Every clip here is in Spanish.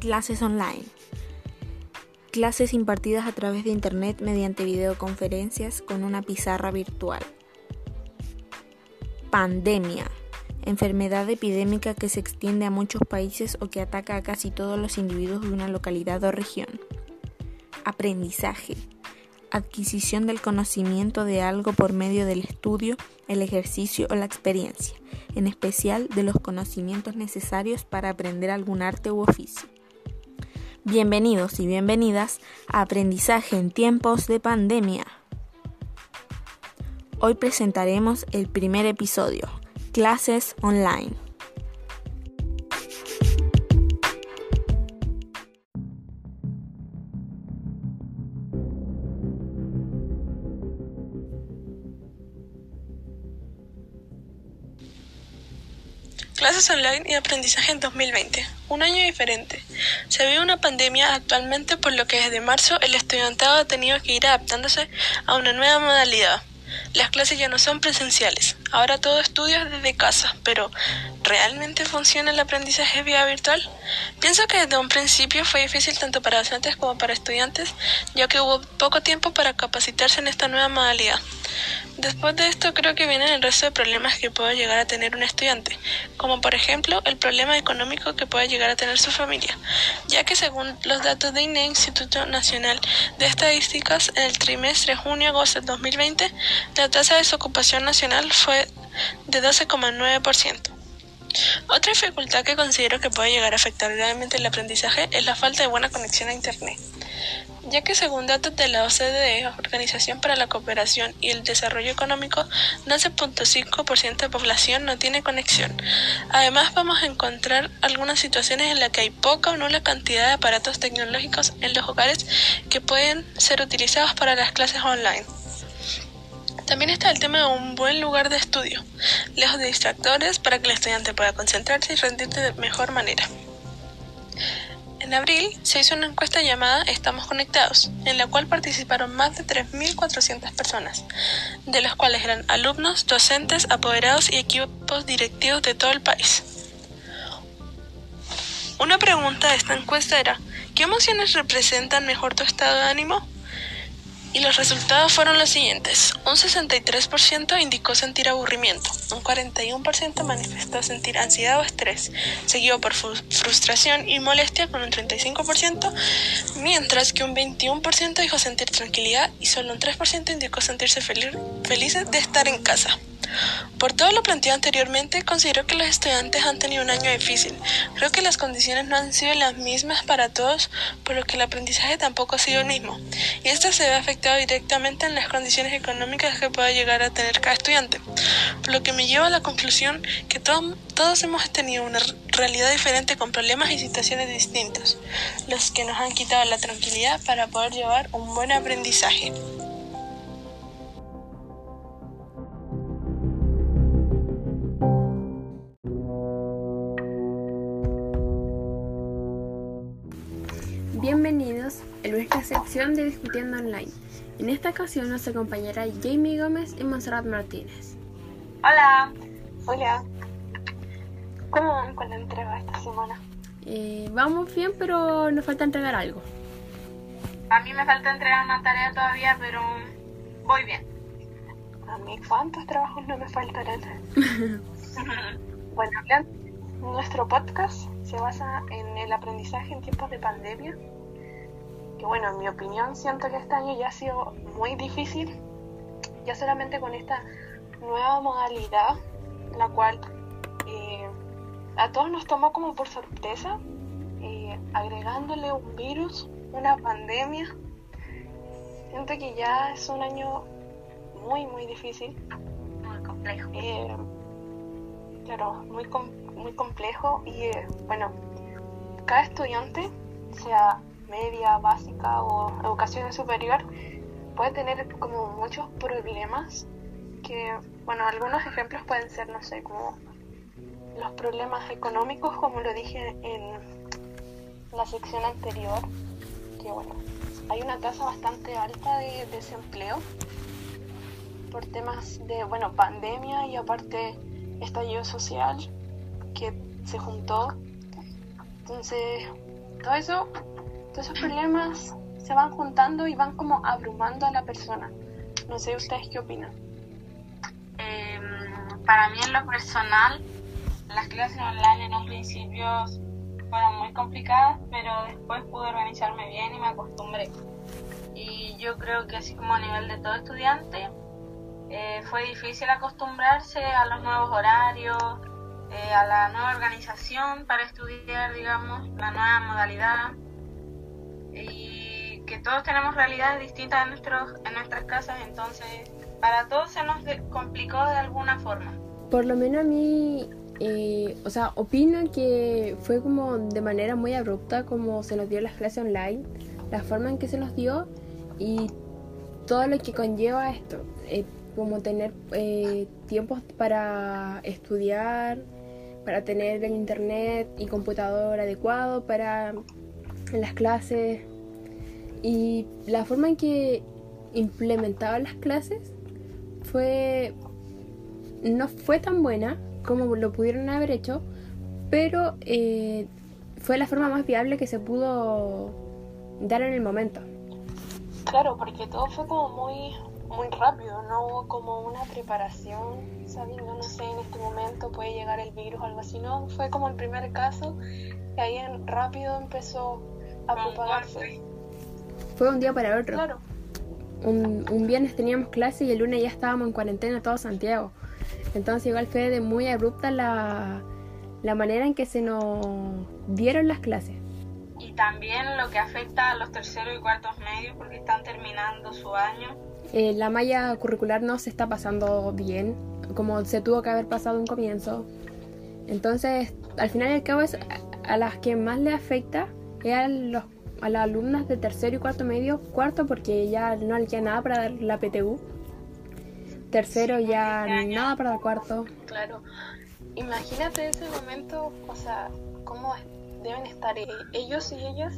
Clases online. Clases impartidas a través de Internet mediante videoconferencias con una pizarra virtual. Pandemia. Enfermedad epidémica que se extiende a muchos países o que ataca a casi todos los individuos de una localidad o región. Aprendizaje. Adquisición del conocimiento de algo por medio del estudio, el ejercicio o la experiencia, en especial de los conocimientos necesarios para aprender algún arte u oficio. Bienvenidos y bienvenidas a Aprendizaje en tiempos de pandemia. Hoy presentaremos el primer episodio, Clases Online. Clases online y aprendizaje en 2020. Un año diferente. Se vive una pandemia actualmente por lo que desde marzo el estudiantado ha tenido que ir adaptándose a una nueva modalidad. Las clases ya no son presenciales, ahora todo estudio es desde casa, pero ¿realmente funciona el aprendizaje vía virtual? Pienso que desde un principio fue difícil tanto para docentes como para estudiantes, ya que hubo poco tiempo para capacitarse en esta nueva modalidad. Después de esto creo que vienen el resto de problemas que puede llegar a tener un estudiante, como por ejemplo el problema económico que puede llegar a tener su familia, ya que según los datos de INE, Instituto Nacional de Estadísticas, en el trimestre junio-agosto de 2020, la tasa de desocupación nacional fue de 12,9%. Otra dificultad que considero que puede llegar a afectar gravemente el aprendizaje es la falta de buena conexión a Internet ya que según datos de la OCDE, Organización para la Cooperación y el Desarrollo Económico, 12.5% de población no tiene conexión. Además, vamos a encontrar algunas situaciones en las que hay poca o nula cantidad de aparatos tecnológicos en los hogares que pueden ser utilizados para las clases online. También está el tema de un buen lugar de estudio, lejos de distractores para que el estudiante pueda concentrarse y rendir de mejor manera. En abril se hizo una encuesta llamada Estamos Conectados, en la cual participaron más de 3.400 personas, de las cuales eran alumnos, docentes, apoderados y equipos directivos de todo el país. Una pregunta de esta encuesta era, ¿qué emociones representan mejor tu estado de ánimo? Y los resultados fueron los siguientes. Un 63% indicó sentir aburrimiento, un 41% manifestó sentir ansiedad o estrés, seguido por frustración y molestia con un 35%, mientras que un 21% dijo sentir tranquilidad y solo un 3% indicó sentirse feliz, felices de estar en casa. Por todo lo planteado anteriormente, considero que los estudiantes han tenido un año difícil. Creo que las condiciones no han sido las mismas para todos, por lo que el aprendizaje tampoco ha sido el mismo. Y esto se ve afectado directamente en las condiciones económicas que pueda llegar a tener cada estudiante. Lo que me lleva a la conclusión que todos hemos tenido una realidad diferente con problemas y situaciones distintos, los que nos han quitado la tranquilidad para poder llevar un buen aprendizaje. Bienvenidos a nuestra sección de Discutiendo Online. En esta ocasión nos acompañará Jamie Gómez y Monserrat Martínez. Hola. Hola. ¿Cómo van con la entrega esta semana? Eh, vamos bien, pero nos falta entregar algo. A mí me falta entregar una tarea todavía, pero voy bien. A mí, ¿cuántos trabajos no me faltarán? bueno, nuestro podcast se basa en el aprendizaje en tiempos de pandemia. Que bueno, en mi opinión siento que este año ya ha sido muy difícil, ya solamente con esta nueva modalidad, la cual eh, a todos nos tomó como por sorpresa, eh, agregándole un virus, una pandemia. Siento que ya es un año muy, muy difícil. Muy complejo. Eh, claro, muy, muy complejo y bueno, cada estudiante, sea media, básica o educación superior, puede tener como muchos problemas que, bueno, algunos ejemplos pueden ser, no sé, como los problemas económicos, como lo dije en la sección anterior, que bueno, hay una tasa bastante alta de desempleo por temas de, bueno, pandemia y aparte estallido social que se juntó. Entonces, todo eso, todos esos problemas se van juntando y van como abrumando a la persona. No sé ustedes qué opinan. Em, para mí en lo personal, las clases online en los principios fueron muy complicadas, pero después pude organizarme bien y me acostumbré. Y yo creo que así como a nivel de todo estudiante, eh, fue difícil acostumbrarse a los nuevos horarios, eh, a la nueva organización para estudiar, digamos, la nueva modalidad. Y que todos tenemos realidades distintas en, nuestros, en nuestras casas, entonces para todos se nos complicó de alguna forma. Por lo menos a mí, eh, o sea, opino que fue como de manera muy abrupta como se nos dio las clases online, la forma en que se nos dio y todo lo que conlleva esto como tener eh, tiempos para estudiar, para tener el internet y computador adecuado para las clases. Y la forma en que implementaban las clases fue no fue tan buena como lo pudieron haber hecho pero eh, fue la forma más viable que se pudo dar en el momento. Claro porque todo fue como muy muy rápido, no hubo como una preparación sabiendo, no sé, en este momento puede llegar el virus o algo así, no, fue como el primer caso y ahí en, rápido empezó a propagarse. Fue un día para otro. Claro. Un, un viernes teníamos clase y el lunes ya estábamos en cuarentena todo Santiago. Entonces igual fue de muy abrupta la, la manera en que se nos dieron las clases y también lo que afecta a los terceros y cuartos medios porque están terminando su año eh, la malla curricular no se está pasando bien, como se tuvo que haber pasado un comienzo. Entonces, al final y al cabo, es a, las que más le afecta es a, los, a las alumnas de tercero y cuarto medio. Cuarto, porque ya no queda nada para dar la PTU. Tercero, ya este nada para dar cuarto. Claro. Imagínate ese momento, o sea, cómo deben estar e-, ellos y ellas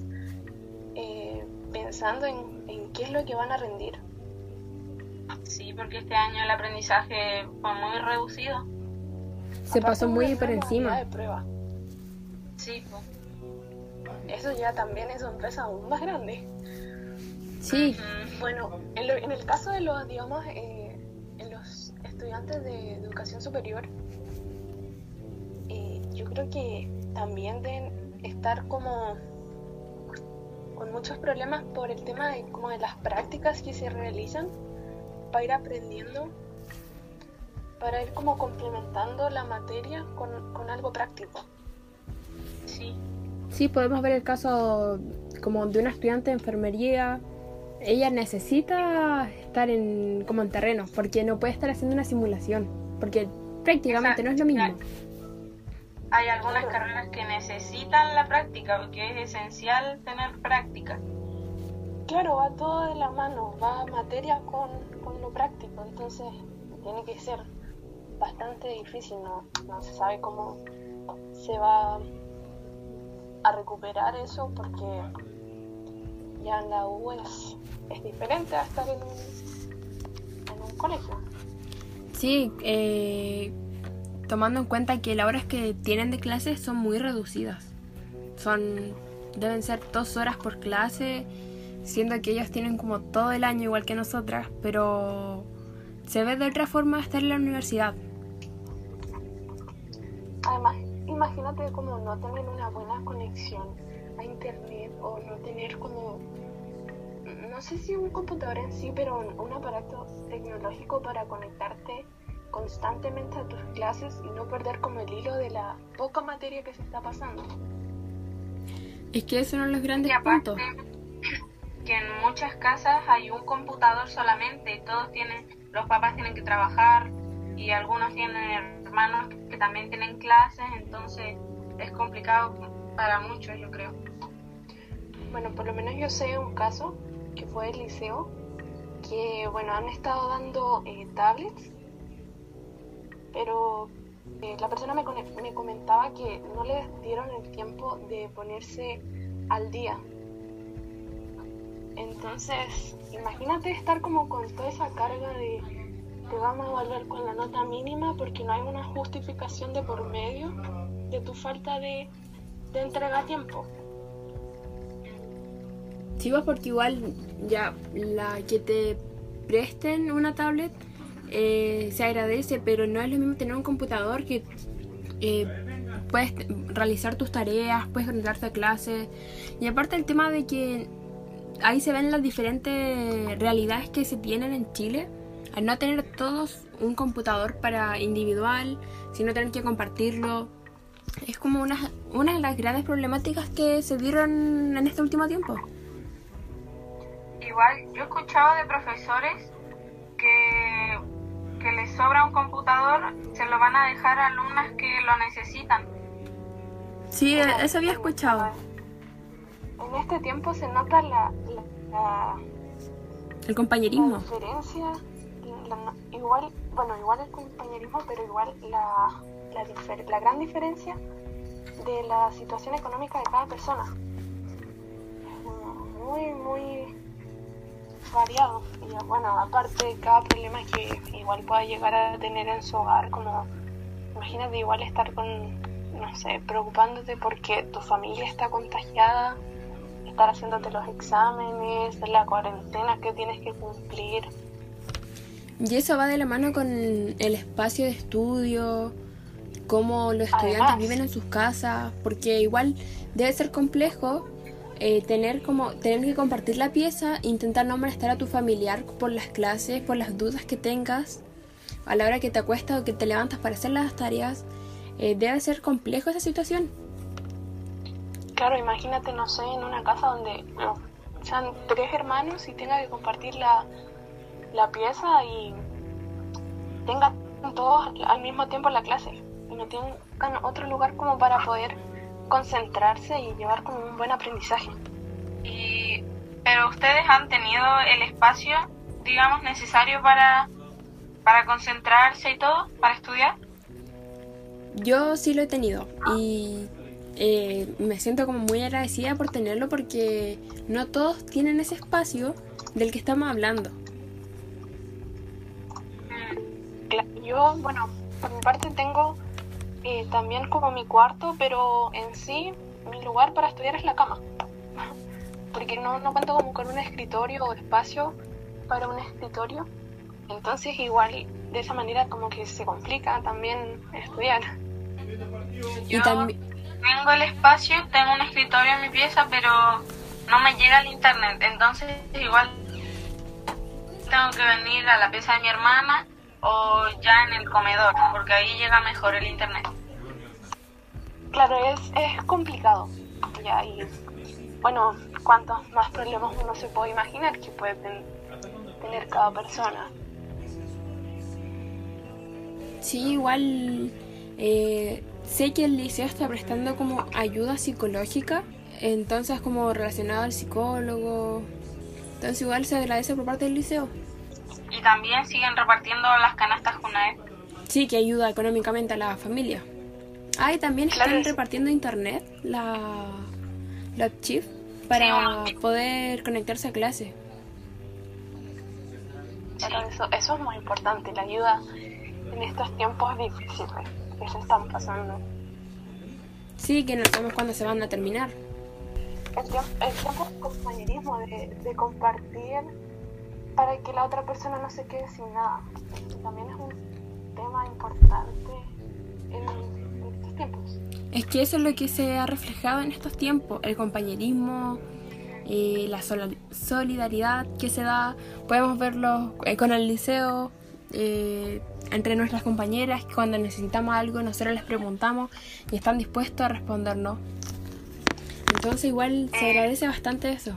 eh, pensando en, en qué es lo que van a rendir Sí, porque este año el aprendizaje fue muy reducido. Se pasó muy por encima. De prueba. Sí, Eso ya también es una empresa aún más grande. Sí. Bueno, en, el caso de los idiomas, eh, en los estudiantes de educación superior, eh, yo creo que también deben estar como con muchos problemas por el tema de como de las prácticas que se realizan para ir aprendiendo, para ir como complementando la materia con, algo práctico. Sí. Sí, podemos ver el caso como de una estudiante de enfermería. Ella necesita estar en, como en terreno, porque no puede estar haciendo una simulación, porque prácticamente no es lo mismo. Hay algunas carreras que necesitan la práctica, porque es esencial tener práctica. Claro, va todo de la mano, va materia con, lo práctico, entonces tiene que ser bastante difícil, no, no se sabe cómo se va a recuperar eso porque ya en la U es, diferente a estar en un, en un colegio. Sí, eh, tomando en cuenta que las horas que tienen de clase son muy reducidas. Son, deben ser dos horas por clase siendo que ellos tienen como todo el año igual que nosotras, pero se ve de otra forma estar en la universidad. Además, imagínate como no tener una buena conexión a internet o no tener como, no sé si un computador en sí, pero un, aparato tecnológico para conectarte constantemente a tus clases y no perder como el hilo de la poca materia que se está pasando. Es que esos son los grandes puntos que en muchas casas hay un computador solamente todos tienen, los papás tienen que trabajar y algunos tienen hermanos que también tienen clases, entonces es complicado para muchos, yo creo. Bueno, por lo menos yo sé un caso que fue el liceo, que bueno, han estado dando eh, tablets, pero eh, la persona me, me comentaba que no les dieron el tiempo de ponerse al día entonces, imagínate estar como con toda esa carga de te vamos a volver con la nota mínima porque no hay una justificación de por medio de tu falta de, de entrega a tiempo. Sí, porque igual ya la que te presten una tablet eh, se agradece, pero no es lo mismo tener un computador que eh, puedes realizar tus tareas, puedes conectarte a clases. Y aparte el tema de que ahí se ven las diferentes realidades que se tienen en Chile. Al no tener todos un computador para individual, sino tener que compartirlo. Es como una, una de las grandes problemáticas que se dieron en este último tiempo. Igual, yo he escuchado de profesores que, que les sobra un computador, se lo van a dejar a alumnas que lo necesitan. Sí, eso había escuchado. En este tiempo se nota la, la, el compañerismo. La diferencia, igual, bueno, igual el compañerismo, pero igual la, la, la gran diferencia de la situación económica de cada persona. Es muy, muy variado. Y bueno, aparte, cada problema que igual pueda llegar a tener en su hogar, como imagínate igual estar con, no sé, preocupándote porque tu familia está contagiada, estar haciéndote los exámenes, la cuarentena que tienes que cumplir. Y eso va de la mano con el espacio de estudio, cómo los estudiantes viven en sus casas, porque igual debe ser complejo eh, tener como tener que compartir la pieza, intentar no molestar a tu familiar por las clases, por las dudas que tengas a la hora que te acuestas o que te levantas para hacer las tareas. Eh, debe ser complejo esa situación. Claro, imagínate, no sé, en una casa donde sean tres hermanos y tenga que compartir la, la pieza y tengan todos al mismo tiempo la clase y no tengan otro lugar como para poder concentrarse y llevar como un buen aprendizaje. Y, pero ustedes han tenido el espacio, digamos, necesario para, para concentrarse y todo, para estudiar. Yo sí lo he tenido y eh, me siento como muy agradecida por tenerlo porque no todos tienen ese espacio del que estamos hablando. Yo, bueno, por mi parte tengo eh, también como mi cuarto, pero en sí mi lugar para estudiar es la cama. Porque no, no cuento como con un escritorio o espacio para un escritorio. Entonces igual de esa manera como que se complica también estudiar. y también tengo el espacio, tengo un escritorio en mi pieza, pero no me llega el internet. Entonces, igual tengo que venir a la pieza de mi hermana o ya en el comedor, porque ahí llega mejor el internet. Claro, es, es complicado. Ya, y bueno, cuántos más problemas uno se puede imaginar que puede tener cada persona. Sí, igual eh, sé que el liceo está prestando como ayuda psicológica, entonces como relacionado al psicólogo, entonces igual se agradece por parte del liceo. Y también siguen repartiendo las canastas Junaed. Sí, que ayuda económicamente a la familia. Ah, y también están repartiendo internet, la, la chip, para poder conectarse a clase. Pero eso, eso es muy importante, la ayuda en estos tiempos difíciles que se están pasando. Sí, que no sabemos cuándo se van a terminar. El tiempo, el compañerismo, de, de, compartir para que la otra persona no se quede sin nada. También es un tema importante en, estos tiempos. Es que eso es lo que se ha reflejado en estos tiempos, el compañerismo, eh, la solidaridad que se da. Podemos verlo eh, con el liceo, eh, entre nuestras compañeras que cuando necesitamos algo nosotros les preguntamos y están dispuestos a respondernos. Entonces igual se eh. agradece bastante eso.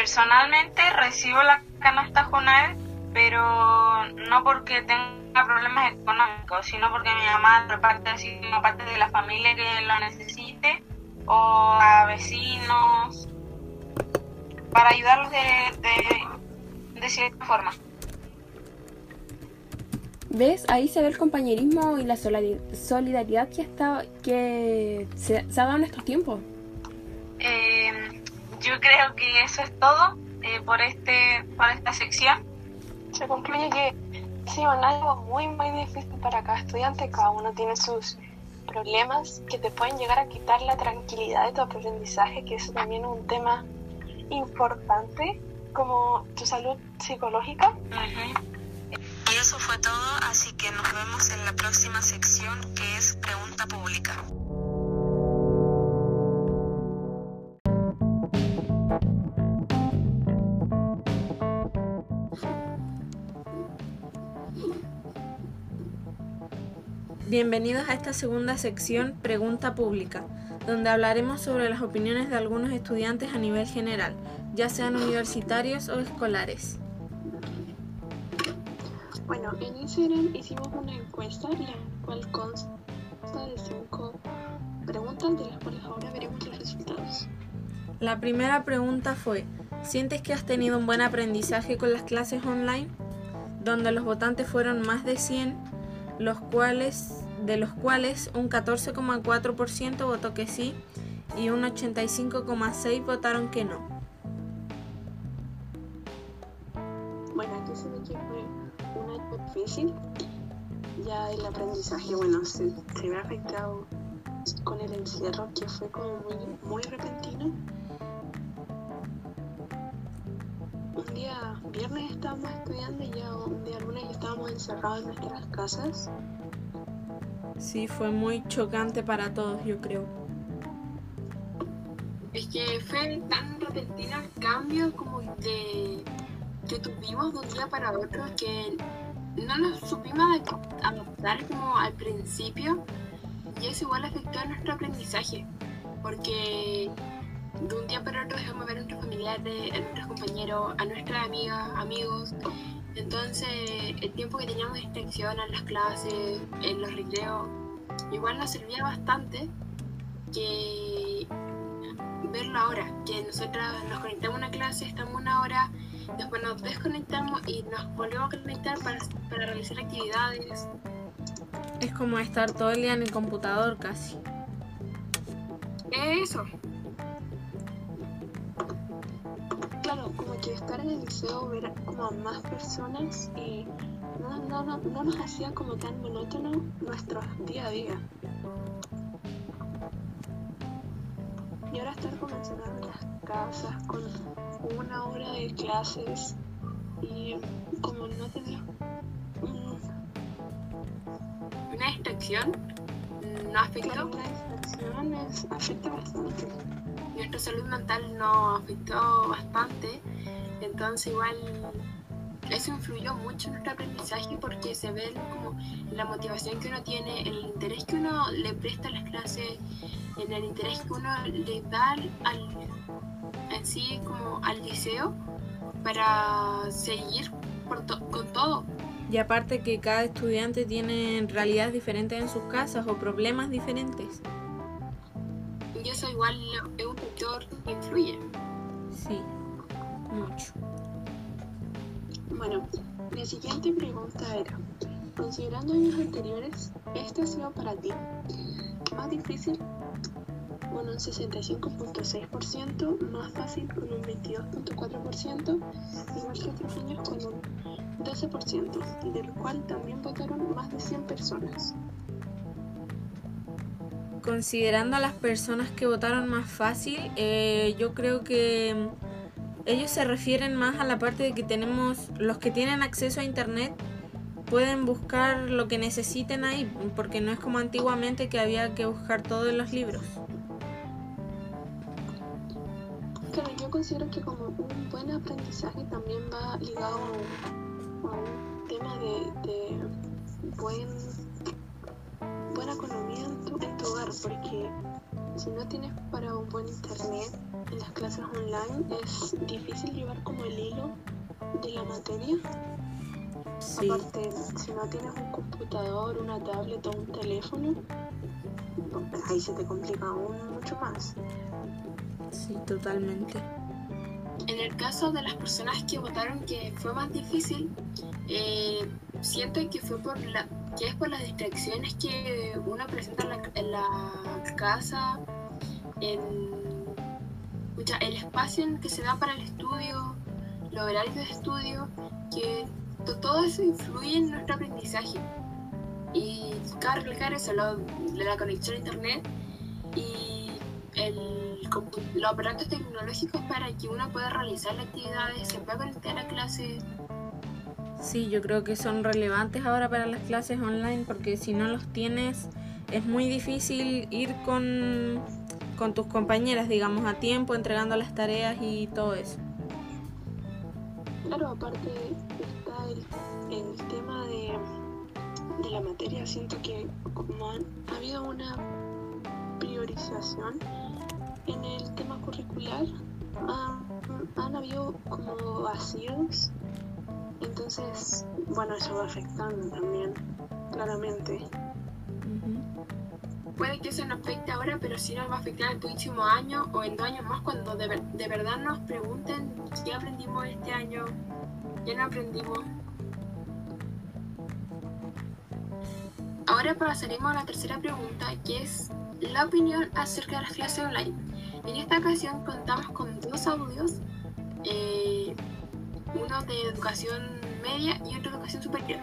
Personalmente recibo la canasta Junaed, pero no porque tenga problemas económicos, sino porque mi mamá reparte así como parte de la familia que lo necesite o a vecinos para ayudarlos de, de cierta forma. ¿Ves? Ahí se ve el compañerismo y la solidaridad que, está, que se, ha dado en estos tiempos. Eh, yo creo que eso es todo eh, por, este, por esta sección. Se concluye que sí, es algo muy, muy difícil para cada estudiante. Cada uno tiene sus problemas que te pueden llegar a quitar la tranquilidad de tu aprendizaje, que eso también es un tema importante, como tu salud psicológica. Y eso fue todo, así que nos vemos en la próxima sección que es pregunta pública. Bienvenidos a esta segunda sección Pregunta Pública, donde hablaremos sobre las opiniones de algunos estudiantes a nivel general, ya sean universitarios o escolares. Bueno, en Instagram hicimos una encuesta, la cual consta de cinco preguntas, de las cuales ahora veremos los resultados. La primera pregunta fue, ¿sientes que has tenido un buen aprendizaje con las clases online? Donde los votantes fueron más de 100, los cuales de los cuales un 14,4% votó que sí y un 85,6% votaron que no. Bueno, aquí se ve que fue un año difícil. Ya el aprendizaje, bueno, se, se ve afectado con el encierro que fue como muy, muy repentino. Un día viernes estábamos estudiando y ya un día lunes estábamos encerrados en nuestras casas Sí, fue muy chocante para todos, yo creo. Es que fue tan repentino el cambio como de que tuvimos de un día para otro que no nos supimos adaptar como al principio y eso igual afectó a nuestro aprendizaje porque de un día para otro dejamos ver a nuestros familiares, a nuestros compañeros, a nuestras amigas, amigos entonces, el tiempo que teníamos de distracción en las clases, en los recreos, igual nos servía bastante que verlo ahora, que nosotros nos conectamos a una clase, estamos una hora, después nos desconectamos y nos volvemos a conectar para, para realizar actividades. Es como estar todo el día en el computador casi. Eso. En el liceo, ver como a más personas, y no, no, no, no nos hacía como tan monótono nuestro día a día. Y ahora estar como encerrado en las casas con una hora de clases y como no tener una distracción no afectó. una distracción afecta bastante nuestra salud mental nos afectó bastante, entonces igual eso influyó mucho en nuestro aprendizaje porque se ve como la motivación que uno tiene, el interés que uno le presta a las clases, en el interés que uno le da al, en sí como al liceo para seguir con todo. Y aparte que cada estudiante tiene realidades diferentes en sus casas o problemas diferentes. Y eso igual es un factor que influye. Sí, mucho. Bueno, la siguiente pregunta era, considerando años anteriores, ¿este ha sido para ti más difícil con un 65.6%, más fácil con un 22.4%, igual que otros años con un 12%, y del cual también votaron más de 100 personas? considerando a las personas que votaron más fácil, eh, yo creo que ellos se refieren más a la parte de que tenemos, los que tienen acceso a internet pueden buscar lo que necesiten ahí, porque no es como antiguamente que había que buscar todo en los libros. Claro, yo considero que como un buen aprendizaje también va ligado a un tema de, de buen buena economía en tu, hogar, porque si no tienes para un buen internet las clases online es difícil llevar como el hilo de la materia. Aparte, si no tienes un computador, una tablet o un teléfono, pues ahí se te complica aún mucho más. Sí, totalmente. En el caso de las personas que votaron que fue más difícil, eh, siento que fue por la que es por las distracciones que uno presenta en la, casa, en el espacio en que se da para el estudio, los horarios de estudio, que todo eso influye en nuestro aprendizaje. Y cabe recalcar eso, lo, la conexión a internet y el, los aparatos tecnológicos para que uno pueda realizar las actividades, se pueda conectar a clases. Sí, yo creo que son relevantes ahora para las clases online porque si no los tienes es muy difícil ir con, con tus compañeras, digamos, a tiempo, entregando las tareas y todo eso. Claro, aparte está el, el tema de, de, la materia, siento que como han, ha habido una priorización en el tema curricular, han, han habido como vacíos, entonces, bueno, eso va afectando también, claramente puede que eso nos afecte ahora, pero sí nos va a afectar el próximo año o en dos años más cuando de, ver, de verdad nos pregunten qué aprendimos este año, qué no aprendimos. Ahora pasaremos a la tercera pregunta, que es la opinión acerca de las clases online. En esta ocasión contamos con dos audios, eh, uno de educación media y otro de educación superior.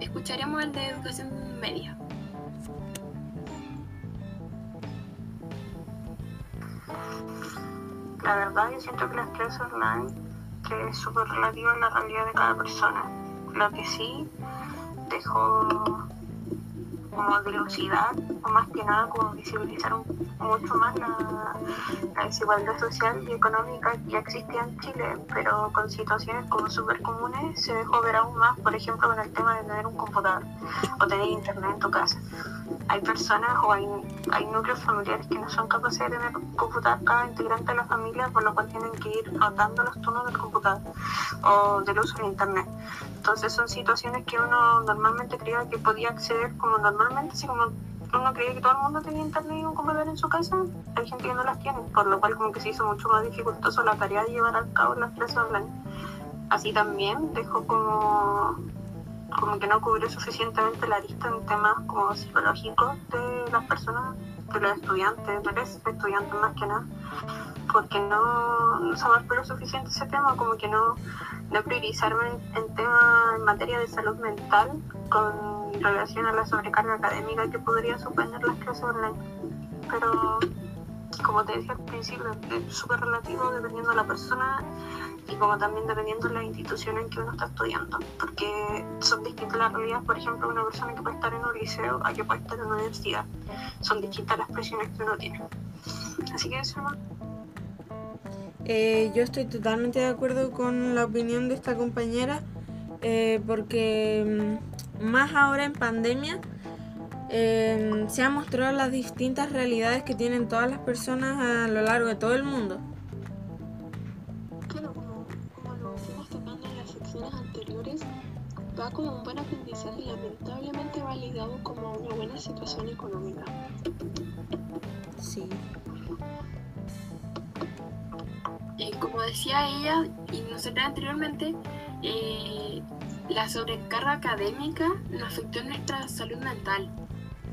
Escucharemos el de educación media. La verdad yo siento que las clases online que es súper relativo a la realidad de cada persona. Lo que sí dejó como dilucidar o más que nada como visibilizar mucho más la, desigualdad social y económica que ya existía en Chile, pero con situaciones como súper comunes se dejó ver aún más, por ejemplo, con el tema de tener un computador o tener internet en tu casa. Hay personas o hay, hay núcleos familiares que no son capaces de tener computador cada integrante de la familia, por lo cual tienen que ir rotando los turnos del computador o del uso de internet. Entonces son situaciones que uno normalmente creía que podía acceder como normalmente, así como uno creía que todo el mundo tenía internet y un computador en su casa, hay gente que no las tiene, por lo cual como que se hizo mucho más dificultoso la tarea de llevar a cabo las clases online. Así también dejó como como que no cubrió suficientemente la lista en temas como psicológicos de las personas, de los estudiantes, de los estudiantes más que nada, porque no, no se abarcó suficiente ese tema, como que no, no priorizarme en, temas en materia de salud mental con relación a la sobrecarga académica que podría suponer las clases online. Pero como te dije al principio, es súper relativo dependiendo de la persona y como también dependiendo de la institución en que uno está estudiando, porque son distintas las realidades, por ejemplo, una persona que puede estar en un liceo a que puede estar en una universidad, son distintas las presiones que uno tiene. Así que eso no. Eh, yo estoy totalmente de acuerdo con la opinión de esta compañera, eh, porque mm, más ahora en pandemia eh, se han mostrado las distintas realidades que tienen todas las personas a lo largo de todo el mundo. Va como un buen aprendizaje lamentablemente va ligado como una buena situación económica. Sí. Eh, como decía ella y nosotros anteriormente, eh, la sobrecarga académica nos afectó en nuestra salud mental.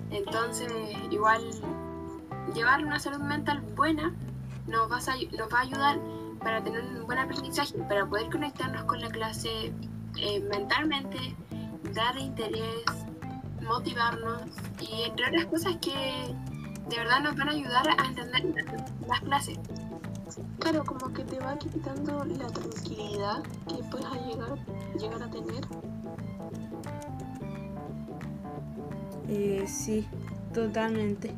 Entonces, igual, llevar una salud mental buena nos va a, nos va a ayudar para tener un buen aprendizaje, para poder conectarnos con la clase eh, mentalmente, dar interés, motivarnos y entre otras cosas que de verdad nos van a ayudar a entender las clases. Claro, como que te va quitando la tranquilidad que puedes llegar, llegar a tener. Eh, sí, totalmente.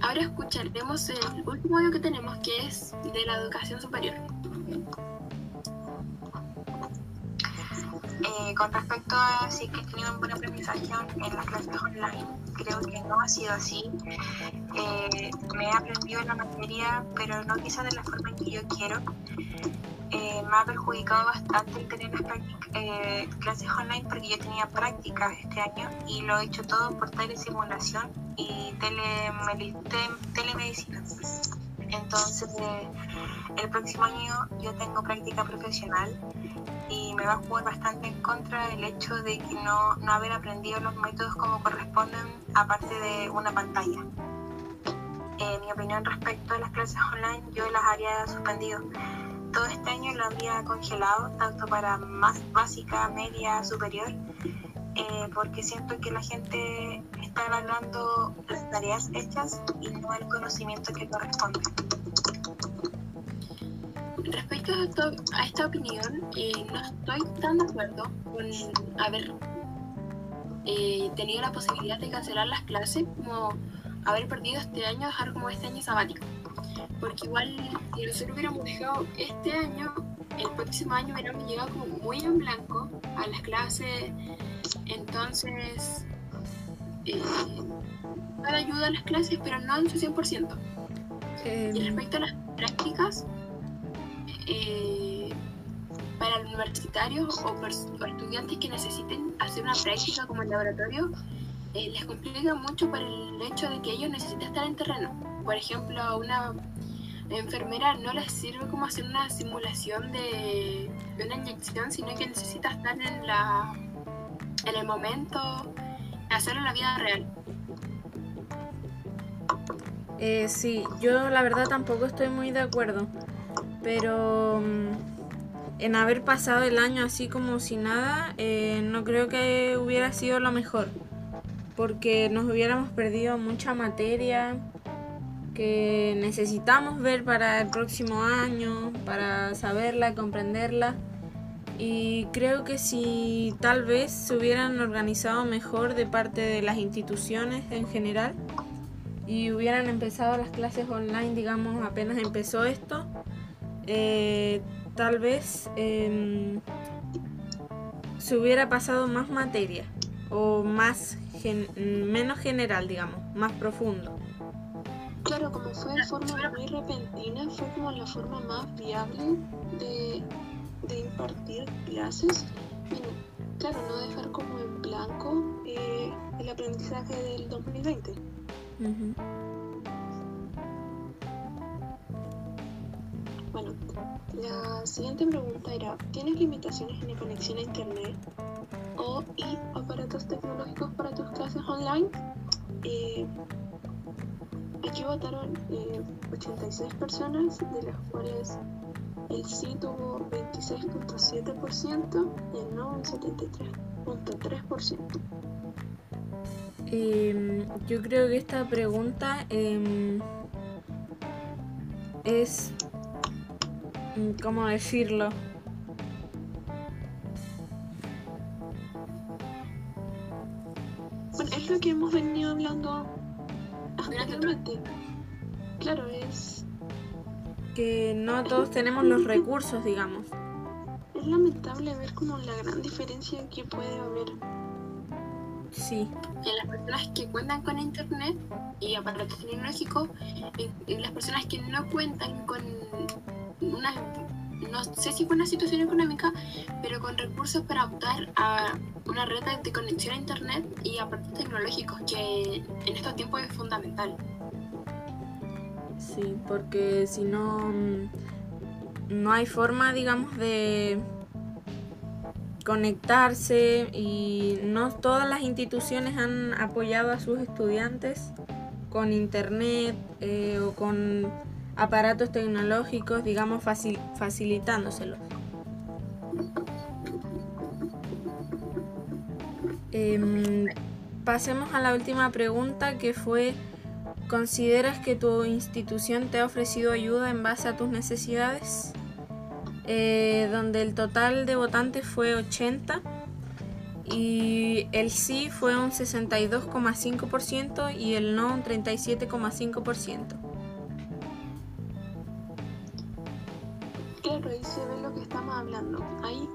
Ahora escucharemos el último audio que tenemos, que es de la educación superior. Con respecto a si que he tenido un buen aprendizaje en las clases online, creo que no ha sido así. Eh, me he aprendido la materia, pero no quizás de la forma en que yo quiero. Eh, me ha perjudicado bastante tener las eh, clases online porque yo tenía prácticas este año y lo he hecho todo por telesimulación y tele, telemedicina. Entonces, el próximo año yo tengo práctica profesional me va a jugar bastante en contra el hecho de que no, no haber aprendido los métodos como corresponden aparte de una pantalla. Eh, mi opinión respecto a las clases online, yo las habría suspendido. todo este año lo había congelado, tanto para más básica, media, superior, eh, porque siento que la gente está evaluando las tareas hechas y no el conocimiento que corresponde. Respecto a, esta opinión, eh, no estoy tan de acuerdo con haber eh, tenido la posibilidad de cancelar las clases como haber perdido este año, dejar como este año sabático. Porque igual si nosotros hubiéramos dejado este año, el próximo año hubiéramos llegado como muy en blanco a las clases. Entonces, eh, dar ayuda a las clases, pero no en su 100%. y respecto a las prácticas, eh, para universitarios o, estudiantes que necesiten hacer una práctica como el laboratorio, eh, les complica mucho por el hecho de que ellos necesitan estar en terreno. Por ejemplo, a una enfermera no les sirve como hacer una simulación de, una inyección, sino que necesita estar en, la, en el momento, hacerlo en la vida real. Eh, sí, yo la verdad tampoco estoy muy de acuerdo, pero mm, en haber pasado el año así como si nada, eh, no creo que hubiera sido lo mejor porque nos hubiéramos perdido mucha materia que necesitamos ver para el próximo año, para saberla, comprenderla. Y creo que si tal vez se hubieran organizado mejor de parte de las instituciones en general y hubieran empezado las clases online, digamos, apenas empezó esto, eh, tal vez em, se hubiera pasado más materia o más menos general, digamos, más profundo. Claro, como fue de forma muy repentina, fue como la forma más viable de, de impartir clases. Bueno, claro, no dejar como en blanco eh, el aprendizaje del 2020. Bueno, la siguiente pregunta era, ¿tienes limitaciones en la conexión a Internet? o y aparatos tecnológicos para tus clases online. Eh, aquí votaron 86 eh, personas, de las cuales el sí tuvo 26.7% y el no un 73.3%. Em, yo creo que esta pregunta em, es, ¿cómo decirlo? es lo que hemos venido hablando anteriormente. Claro, es... Que no todos tenemos los recursos, digamos. Es lamentable ver como la gran diferencia que puede haber. Sí. En las personas que cuentan con internet y aparatos tecnológicos, y las personas que no cuentan con una no sé si fue una situación económica, pero con recursos para optar a una red de conexión a Internet y aparatos tecnológicos, que en estos tiempos es fundamental. Sí, porque si no, mm, no hay forma, digamos, de conectarse y no todas las instituciones han apoyado a sus estudiantes con internet eh, o con aparatos tecnológicos, digamos, facilitándoselos. Em, pasemos a la última pregunta que fue, ¿consideras que tu institución te ha ofrecido ayuda en base a tus necesidades? Eh, donde el total de votantes fue 80 y el sí fue un 62,5% y el no un 37,5%. Claro, ahí se ve lo que estamos hablando. Hay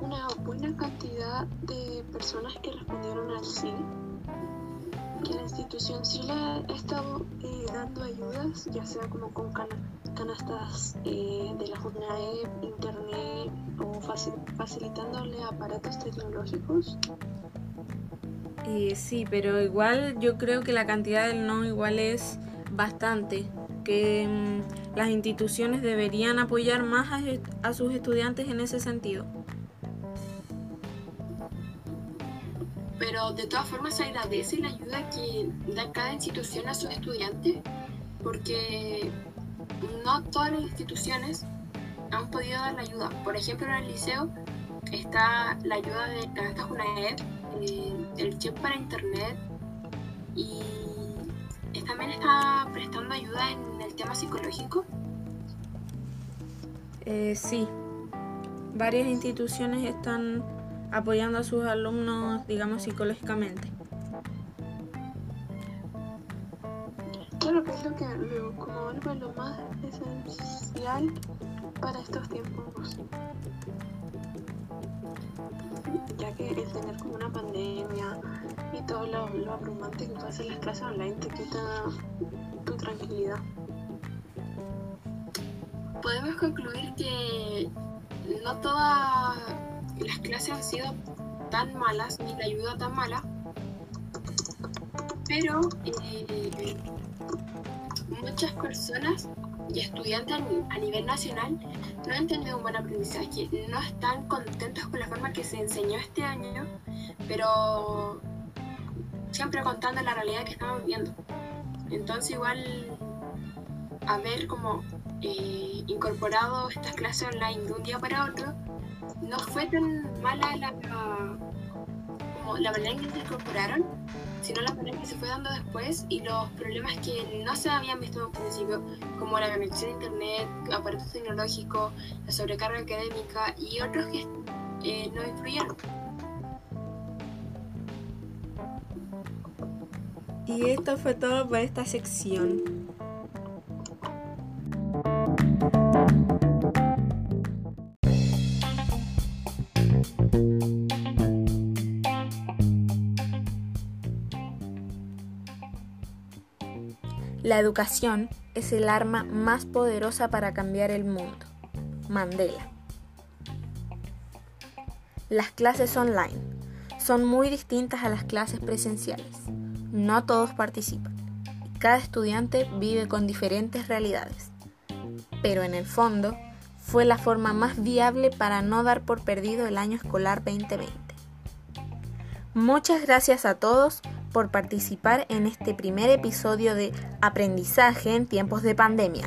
una buena cantidad de personas que respondieron al sí, que la institución sí le ha estado eh, dando ayudas, ya sea como con canastas eh, de la UNAEP, internet o facilitándole aparatos tecnológicos. Eh, sí, pero igual yo creo que la cantidad del no igual es bastante, que mm, las instituciones deberían apoyar más a, sus estudiantes en ese sentido. Pero de todas formas se agradece la ayuda que da cada institución a sus estudiantes, porque no todas las instituciones han podido dar la ayuda. Por ejemplo, en el liceo está la ayuda de la UNAED, eh, el chip para internet y también está prestando ayuda en tema psicológico. Eh, sí, varias instituciones están apoyando a sus alumnos, digamos, psicológicamente. Claro que es lo que lo, como algo lo más esencial para estos tiempos. Ya que el tener como una pandemia y todo lo, lo abrumante que puede ser las clases online te quita tu tranquilidad. Podemos concluir que no todas las clases han sido tan malas, ni la ayuda tan mala, pero eh, muchas personas y estudiantes a nivel nacional no han tenido un buen aprendizaje, no están contentos con la forma que se enseñó este año, pero siempre contando la realidad que estamos viviendo. Entonces igual haber como eh, incorporado estas clases online de un día para otro no fue tan mala la, como la manera en que se incorporaron, sino la manera en que se fue dando después y los problemas que no se habían visto al principio, como la conexión a internet, aparatos tecnológicos, la sobrecarga académica y otros que eh, no influyeron. Y esto fue todo por esta sección. La educación es el arma más poderosa para cambiar el mundo. Mandela. Las clases online son muy distintas a las clases presenciales. No todos participan. Cada estudiante vive con diferentes realidades. Pero en el fondo, fue la forma más viable para no dar por perdido el año escolar 2020. Muchas gracias a todos por participar en este primer episodio de Aprendizaje en tiempos de pandemia.